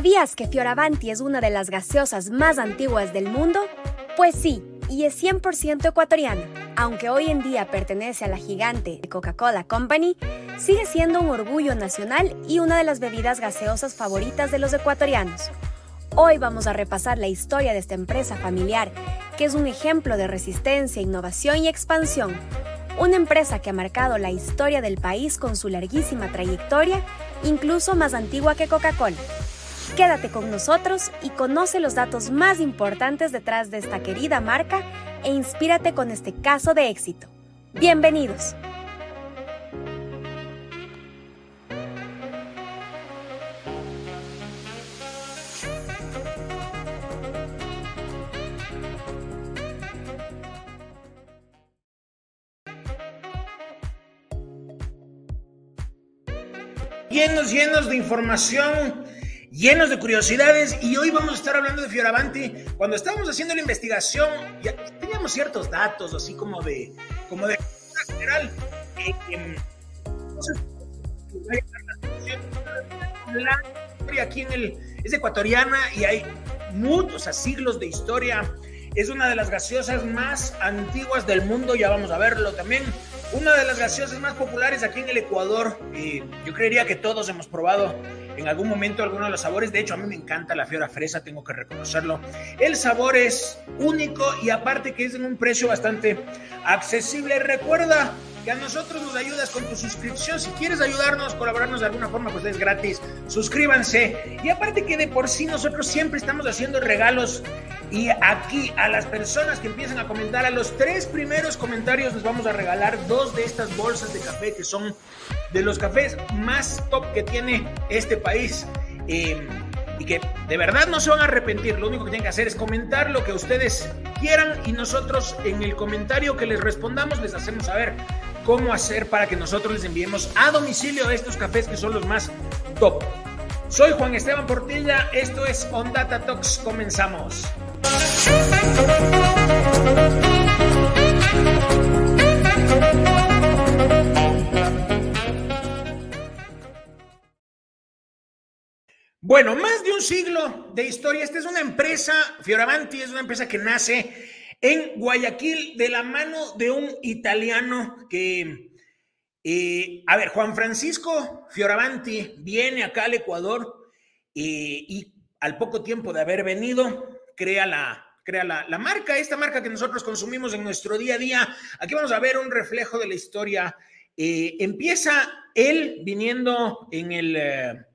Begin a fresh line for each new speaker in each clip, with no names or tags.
¿Sabías que Fioravanti es una de las gaseosas más antiguas del mundo? Pues sí, y es 100% ecuatoriana. Aunque hoy en día pertenece a la gigante Coca-Cola Company, sigue siendo un orgullo nacional y una de las bebidas gaseosas favoritas de los ecuatorianos. Hoy vamos a repasar la historia de esta empresa familiar, que es un ejemplo de resistencia, innovación y expansión. Una empresa que ha marcado la historia del país con su larguísima trayectoria, incluso más antigua que Coca-Cola. Quédate con nosotros y conoce los datos más importantes detrás de esta querida marca e inspírate con este caso de éxito. Bienvenidos.
Llenos, llenos de información llenos de curiosidades y hoy vamos a estar hablando de Fioravanti. Cuando estábamos haciendo la investigación, ya teníamos ciertos datos, así como de, como de general. Eh, eh, la historia aquí en el, es ecuatoriana y hay muchos siglos de historia. Es una de las gaseosas más antiguas del mundo, ya vamos a verlo también. Una de las gaseosas más populares aquí en el Ecuador. y yo creería que todos hemos probado en algún momento alguno de los sabores. De hecho, a mí me encanta la fiora fresa, tengo que reconocerlo. El sabor es único y aparte que es en un precio bastante accesible. Recuerda que a nosotros nos ayudas con tu suscripción. Si quieres ayudarnos, colaborarnos de alguna forma, pues es gratis. Suscríbanse. Y aparte que de por sí nosotros siempre estamos haciendo regalos. Y aquí a las personas que empiezan a comentar, a los tres primeros comentarios les vamos a regalar dos de estas bolsas de café que son de los cafés más top que tiene este país. Eh, y que de verdad no se van a arrepentir. Lo único que tienen que hacer es comentar lo que ustedes quieran y nosotros en el comentario que les respondamos les hacemos saber cómo hacer para que nosotros les enviemos a domicilio estos cafés que son los más top. Soy Juan Esteban Portilla, esto es On Data Talks, comenzamos. Bueno, más de un siglo de historia. Esta es una empresa, Fioravanti es una empresa que nace en Guayaquil de la mano de un italiano que, eh, a ver, Juan Francisco Fioravanti viene acá al Ecuador eh, y al poco tiempo de haber venido crea la, crea la, marca, esta marca que nosotros consumimos en nuestro día a día. Aquí vamos a ver un reflejo de la historia. Eh, empieza él viniendo en el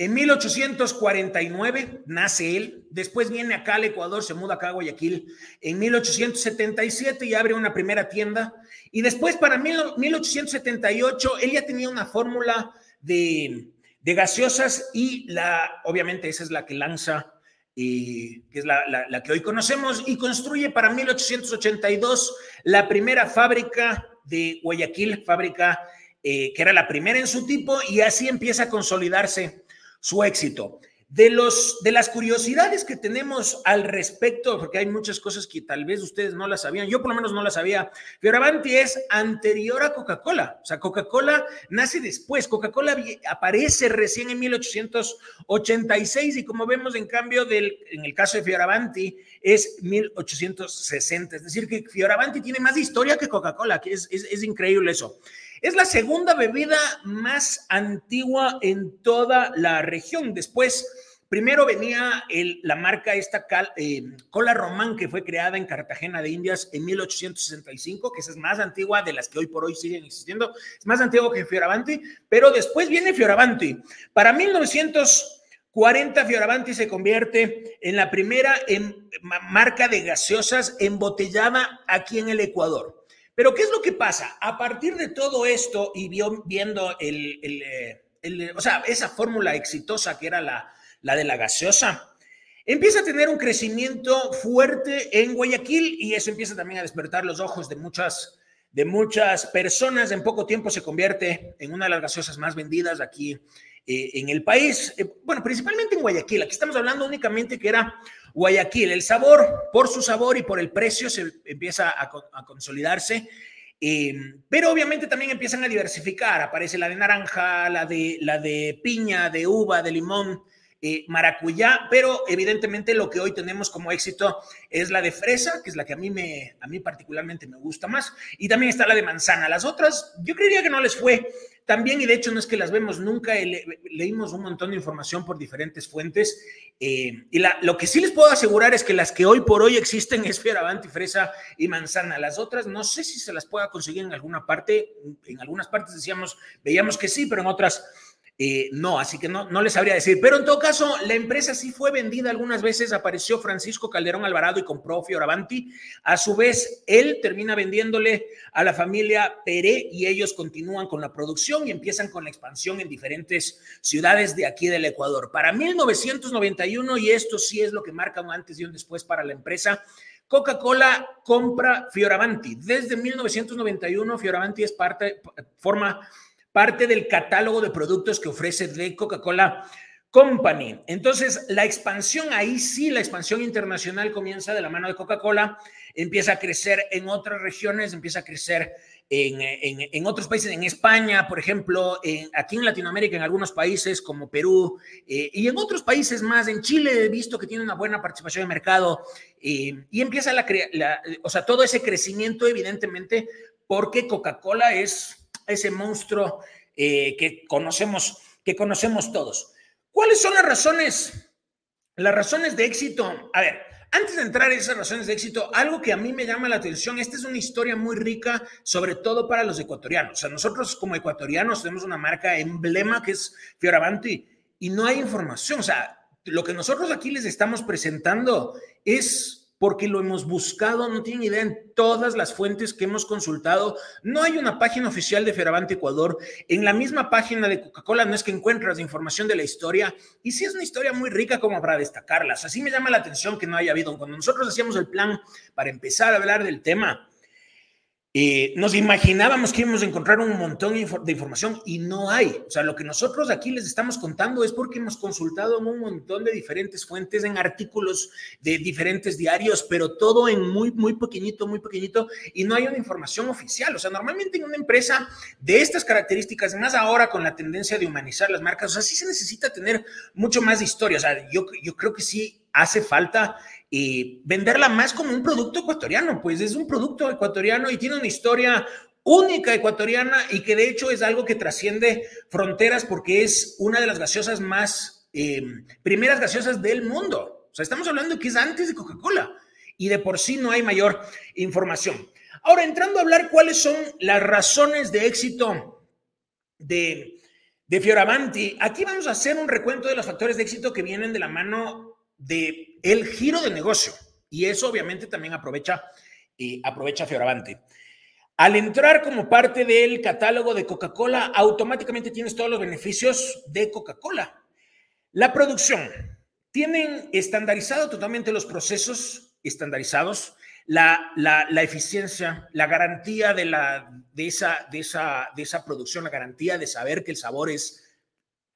en 1849 nace él, después viene acá al Ecuador, se muda acá a Guayaquil, en 1877 y abre una primera tienda, y después para 1878 él ya tenía una fórmula de, gaseosas y la, obviamente esa es la que lanza, y que es la, que hoy conocemos, y construye para 1882 la primera fábrica de Guayaquil, fábrica eh, que era la primera en su tipo, y así empieza a consolidarse su éxito. De, los, de las curiosidades que tenemos al respecto, porque hay muchas cosas que tal vez ustedes no las sabían, yo por lo menos no las sabía, Fioravanti es anterior a Coca-Cola, o sea, Coca-Cola nace después, Coca-Cola aparece recién en 1886 y como vemos en cambio del, en el caso de Fioravanti es 1860, es decir, que Fioravanti tiene más historia que Coca-Cola, que es, es increíble eso. Es la segunda bebida más antigua en toda la región. Después, primero venía la marca esta eh, Cola Román, que fue creada en Cartagena de Indias en 1865, que esa es más antigua de las que hoy por hoy siguen existiendo. Es más antigua que Fioravanti, pero después viene Fioravanti. Para 1940, Fioravanti se convierte en la primera marca de gaseosas embotellada aquí en el Ecuador. Pero ¿qué es lo que pasa? A partir de todo esto y viendo el, eh, o sea, esa fórmula exitosa que era la, la de la gaseosa, empieza a tener un crecimiento fuerte en Guayaquil y eso empieza también a despertar los ojos de muchas, de muchas personas. En poco tiempo se convierte en una de las gaseosas más vendidas aquí eh, en el país, eh, bueno, principalmente en Guayaquil. Aquí estamos hablando únicamente que era Guayaquil. El sabor, por su sabor y por el precio, se empieza a, consolidarse. Em, pero obviamente también empiezan a diversificar. Aparece la de naranja, la de, la de piña, de uva, de limón, eh, maracuyá, pero evidentemente lo que hoy tenemos como éxito es la de fresa, que es la que a mí, me, a mí particularmente me gusta más, y también está la de manzana. Las otras, yo creería que no les fue tan bien, y de hecho no es que las vemos nunca, leímos un montón de información por diferentes fuentes, eh, y lo que sí les puedo asegurar es que las que hoy por hoy existen es Fioravanti, fresa y manzana. Las otras no sé si se las pueda conseguir en alguna parte, en algunas partes decíamos, veíamos que sí, pero en otras eh, no, así que no, no les sabría decir. Pero en todo caso, la empresa sí fue vendida algunas veces. Apareció Francisco Calderón Alvarado y compró Fioravanti. A su vez, él termina vendiéndole a la familia Peré y ellos continúan con la producción y empiezan con la expansión en diferentes ciudades de aquí del Ecuador. Para 1991, y esto sí es lo que marca un antes y un después para la empresa, Coca-Cola compra Fioravanti. Desde 1991, Fioravanti es parte, forma parte del catálogo de productos que ofrece de Coca-Cola Company. Entonces, la expansión, ahí sí, la expansión internacional comienza de la mano de Coca-Cola, empieza a crecer en otras regiones, empieza a crecer en, otros países, en España, por ejemplo, aquí en Latinoamérica, en algunos países como Perú, eh, y en otros países más, en Chile he visto que tiene una buena participación de mercado, eh, y empieza la, la, o sea, todo ese crecimiento, evidentemente, porque Coca-Cola es ese monstruo eh, que, conocemos, que conocemos todos. ¿Cuáles son las razones? Las razones de éxito. A ver, antes de entrar en esas razones de éxito, algo que a mí me llama la atención, esta es una historia muy rica, sobre todo para los ecuatorianos. O sea, nosotros como ecuatorianos tenemos una marca emblema que es Fioravanti y no hay información. O sea, lo que nosotros aquí les estamos presentando es porque lo hemos buscado, no tienen idea en todas las fuentes que hemos consultado. No hay una página oficial de Fioravante Ecuador. En la misma página de Coca-Cola no es que encuentras información de la historia. Y sí es una historia muy rica como para destacarlas. Así me llama la atención que no haya habido. Cuando nosotros hacíamos el plan para empezar a hablar del tema, eh, nos imaginábamos que íbamos a encontrar un montón de información y no hay. O sea, lo que nosotros aquí les estamos contando es porque hemos consultado un montón de diferentes fuentes, en artículos de diferentes diarios, pero todo en muy, muy pequeñito, muy pequeñito y no hay una información oficial. O sea, normalmente en una empresa de estas características, más ahora con la tendencia de humanizar las marcas, o sea, sí se necesita tener mucho más de historia. O sea, yo, yo creo que sí hace falta y venderla más como un producto ecuatoriano, pues es un producto ecuatoriano y tiene una historia única ecuatoriana y que de hecho es algo que trasciende fronteras porque es una de las gaseosas más, em, primeras gaseosas del mundo. O sea, estamos hablando que es antes de Coca-Cola y de por sí no hay mayor información. Ahora, entrando a hablar cuáles son las razones de éxito de, de Fioravanti, aquí vamos a hacer un recuento de los factores de éxito que vienen de la mano de el giro de negocio. Y eso obviamente también aprovecha, y aprovecha Fioravante. Al entrar como parte del catálogo de Coca-Cola, automáticamente tienes todos los beneficios de Coca-Cola. La producción. Tienen estandarizado totalmente los procesos estandarizados, la, la, la eficiencia, la garantía de, la, de, esa, de, esa, de esa producción, la garantía de saber que el sabor es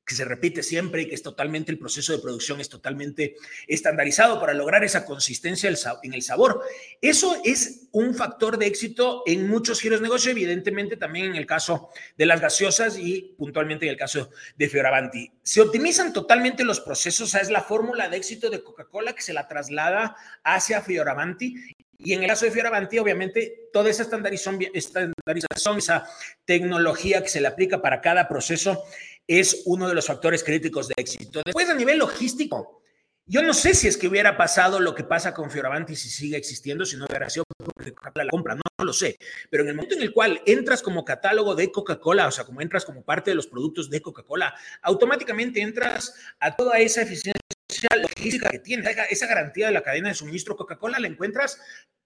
que se repite siempre y que es totalmente el proceso de producción es totalmente estandarizado para lograr esa consistencia en el sabor. Eso es un factor de éxito en muchos giros de negocio, evidentemente también en el caso de las gaseosas y puntualmente en el caso de Fioravanti. Se optimizan totalmente los procesos, es la fórmula de éxito de Coca-Cola que se la traslada hacia Fioravanti y en el caso de Fioravanti, obviamente, toda esa estandarización, esa tecnología que se le aplica para cada proceso es uno de los factores críticos de éxito. Después, a nivel logístico, yo no sé si es que hubiera pasado lo que pasa con Fioravanti si sigue existiendo, si no hubiera sido porque la compra, no, lo sé. Pero en el momento en el cual entras como catálogo de Coca-Cola, o sea, como entras como parte de los productos de Coca-Cola, automáticamente entras a toda esa eficiencia logística que tiene, esa garantía de la cadena de suministro Coca-Cola la encuentras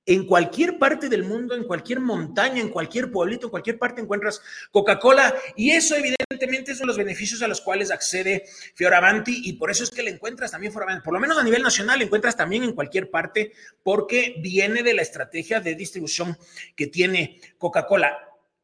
en cualquier parte del mundo, en cualquier montaña, en cualquier pueblito, en cualquier parte encuentras Coca-Cola y eso evidentemente son los beneficios a los cuales accede Fioravanti y por eso es que le encuentras también Fioravanti, por lo menos a nivel nacional, le encuentras también en cualquier parte porque viene de la estrategia de distribución que tiene Coca-Cola.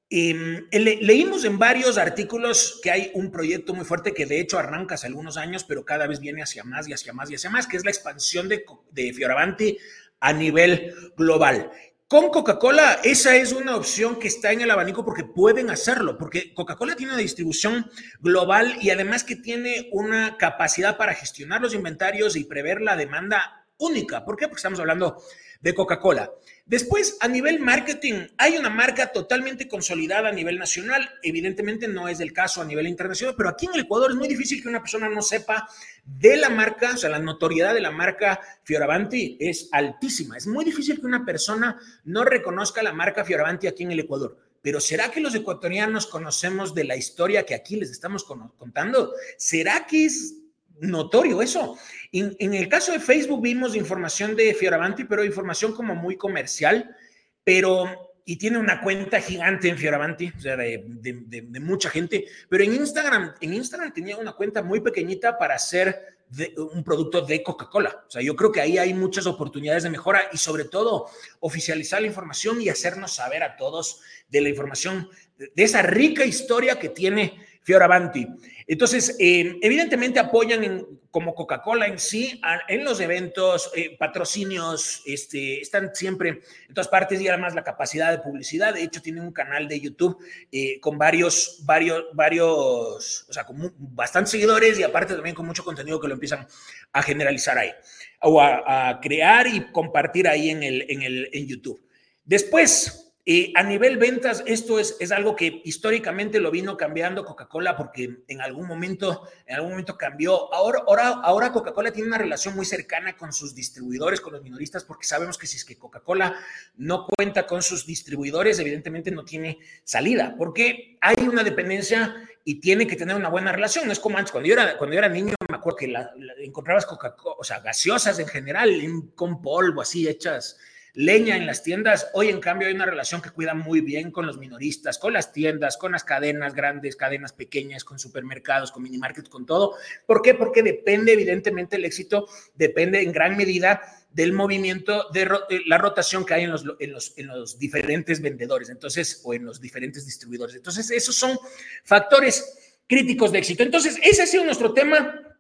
Em, leímos en varios artículos que hay un proyecto muy fuerte que de hecho arranca hace algunos años, pero cada vez viene hacia más y hacia más y hacia más, que es la expansión de, de Fioravanti a nivel global. con Coca-Cola, esa es una opción que está en el abanico porque pueden hacerlo, porque Coca-Cola tiene una distribución global y además que tiene una capacidad para gestionar los inventarios y prever la demanda única. ¿Por qué? Porque estamos hablando de Coca-Cola. Después, a nivel marketing, hay una marca totalmente consolidada a nivel nacional. Evidentemente no es el caso a nivel internacional, pero aquí en el Ecuador es muy difícil que una persona no sepa de la marca, o sea, la notoriedad de la marca Fioravanti es altísima. Es muy difícil que una persona no reconozca la marca Fioravanti aquí en el Ecuador. Pero ¿será que los ecuatorianos conocemos de la historia que aquí les estamos contando? ¿Será que es notorio eso. En, el caso de Facebook vimos información de Fioravanti, pero información como muy comercial, pero y tiene una cuenta gigante en Fioravanti, o sea, de, de, mucha gente, pero en Instagram, en Instagram tenía una cuenta muy pequeñita para hacer un producto de Coca-Cola. O sea, yo creo que ahí hay muchas oportunidades de mejora y sobre todo oficializar la información y hacernos saber a todos de la información, de esa rica historia que tiene Fioravanti. Entonces, eh, evidentemente apoyan como Coca-Cola en sí en los eventos, eh, patrocinios, este, están siempre en todas partes y además la capacidad de publicidad. De hecho, tienen un canal de YouTube eh, con varios, varios, varios, o sea, con bastantes seguidores y aparte también con mucho contenido que lo empiezan a generalizar ahí o a, crear y compartir ahí en, el, en, el, en YouTube. Después, a nivel ventas, esto es, es algo que históricamente lo vino cambiando Coca-Cola porque en algún momento, en algún momento cambió. Ahora, ahora, ahora Coca-Cola tiene una relación muy cercana con sus distribuidores, con los minoristas, porque sabemos que si es que Coca-Cola no cuenta con sus distribuidores, evidentemente no tiene salida, porque hay una dependencia y tiene que tener una buena relación. No es como antes, cuando yo era, cuando yo era niño, me acuerdo que la, encontrabas Coca-Cola, o sea, gaseosas en general, con polvo, así hechas leña en las tiendas. Hoy, en cambio, hay una relación que cuida muy bien con los minoristas, con las tiendas, con las cadenas grandes, cadenas pequeñas, con supermercados, con mini markets, con todo. ¿Por qué? Porque depende, evidentemente, el éxito depende en gran medida del movimiento de, la rotación que hay en los, en los diferentes vendedores, entonces, o en los diferentes distribuidores. Entonces, esos son factores críticos de éxito. Entonces, ese ha sido nuestro tema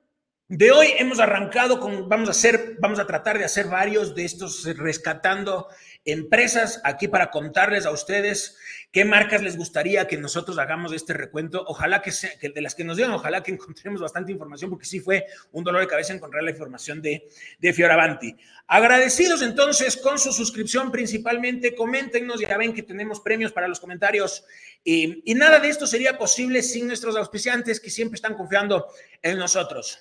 de hoy hemos arrancado con, vamos a hacer, vamos a tratar de hacer varios de estos rescatando empresas aquí para contarles a ustedes qué marcas les gustaría que nosotros hagamos este recuento. Ojalá que sea, de las que nos digan, ojalá que encontremos bastante información, porque sí fue un dolor de cabeza encontrar la información de, de Fioravanti. Agradecidos entonces con su suscripción principalmente, coméntenos, ya ven que tenemos premios para los comentarios. y nada de esto sería posible sin nuestros auspiciantes que siempre están confiando en nosotros.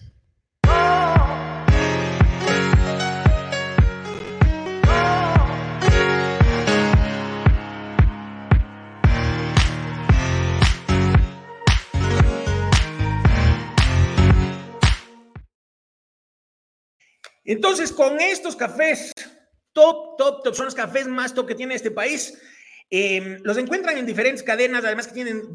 Entonces, con estos cafés, top, top, top, son los cafés más top que tiene este país. Em, los encuentran en diferentes cadenas, además que tienen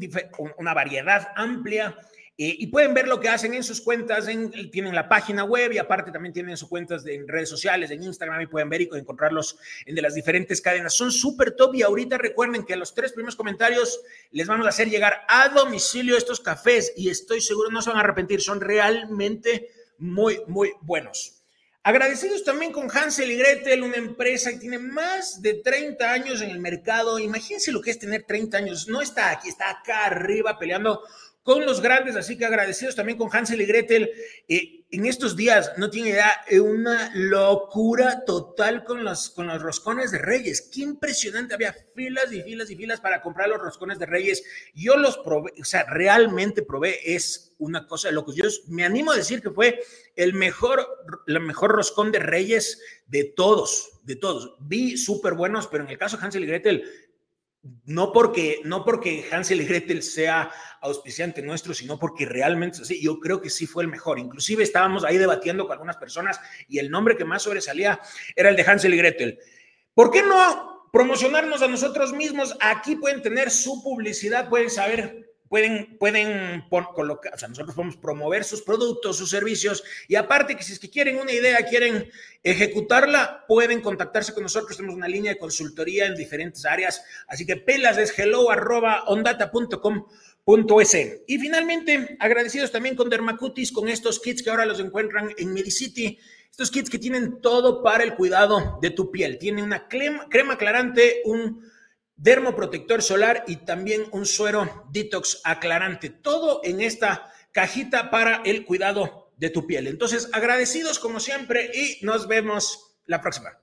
una variedad amplia eh, y pueden ver lo que hacen en sus cuentas, tienen la página web y aparte también tienen sus cuentas en redes sociales, en Instagram y pueden ver y encontrarlos en de las diferentes cadenas. Son súper top y ahorita recuerden que a los tres primeros comentarios les vamos a hacer llegar a domicilio estos cafés y estoy seguro no se van a arrepentir, son realmente muy, muy buenos. Agradecidos también con Hansel y Gretel, una empresa que tiene más de 30 años en el mercado. Imagínense lo que es tener 30 años. No está aquí, está acá arriba peleando con los grandes, así que agradecidos también con Hansel y Gretel. Eh, en estos días, no tiene idea, eh, una locura total con los, con los roscones de Reyes. Qué impresionante, había filas y filas y filas para comprar los roscones de Reyes. Yo los probé, o sea, realmente probé, es una cosa de locos. Yo me animo a decir que fue el mejor, el mejor roscón de Reyes de todos, de todos. Vi súper buenos, pero en el caso de Hansel y Gretel, no porque, no porque Hansel y Gretel sea auspiciante nuestro, sino porque realmente sí, yo creo que sí fue el mejor. Inclusive estábamos ahí debatiendo con algunas personas y el nombre que más sobresalía era el de Hansel y Gretel. ¿Por qué no promocionarnos a nosotros mismos? Aquí pueden tener su publicidad, pueden saber pueden, pueden colocar, o sea, nosotros podemos promover sus productos, sus servicios, y aparte que si es que quieren una idea, quieren ejecutarla, pueden contactarse con nosotros, tenemos una línea de consultoría en diferentes áreas, así que pelas es hello arroba Y finalmente, agradecidos también con Dermacutis, con estos kits que ahora los encuentran en Medicity, Estos kits que tienen todo para el cuidado de tu piel. Tiene una crema, crema aclarante, un dermoprotector solar y también un suero detox aclarante. Todo en esta cajita para el cuidado de tu piel. Entonces, agradecidos como siempre y nos vemos la próxima.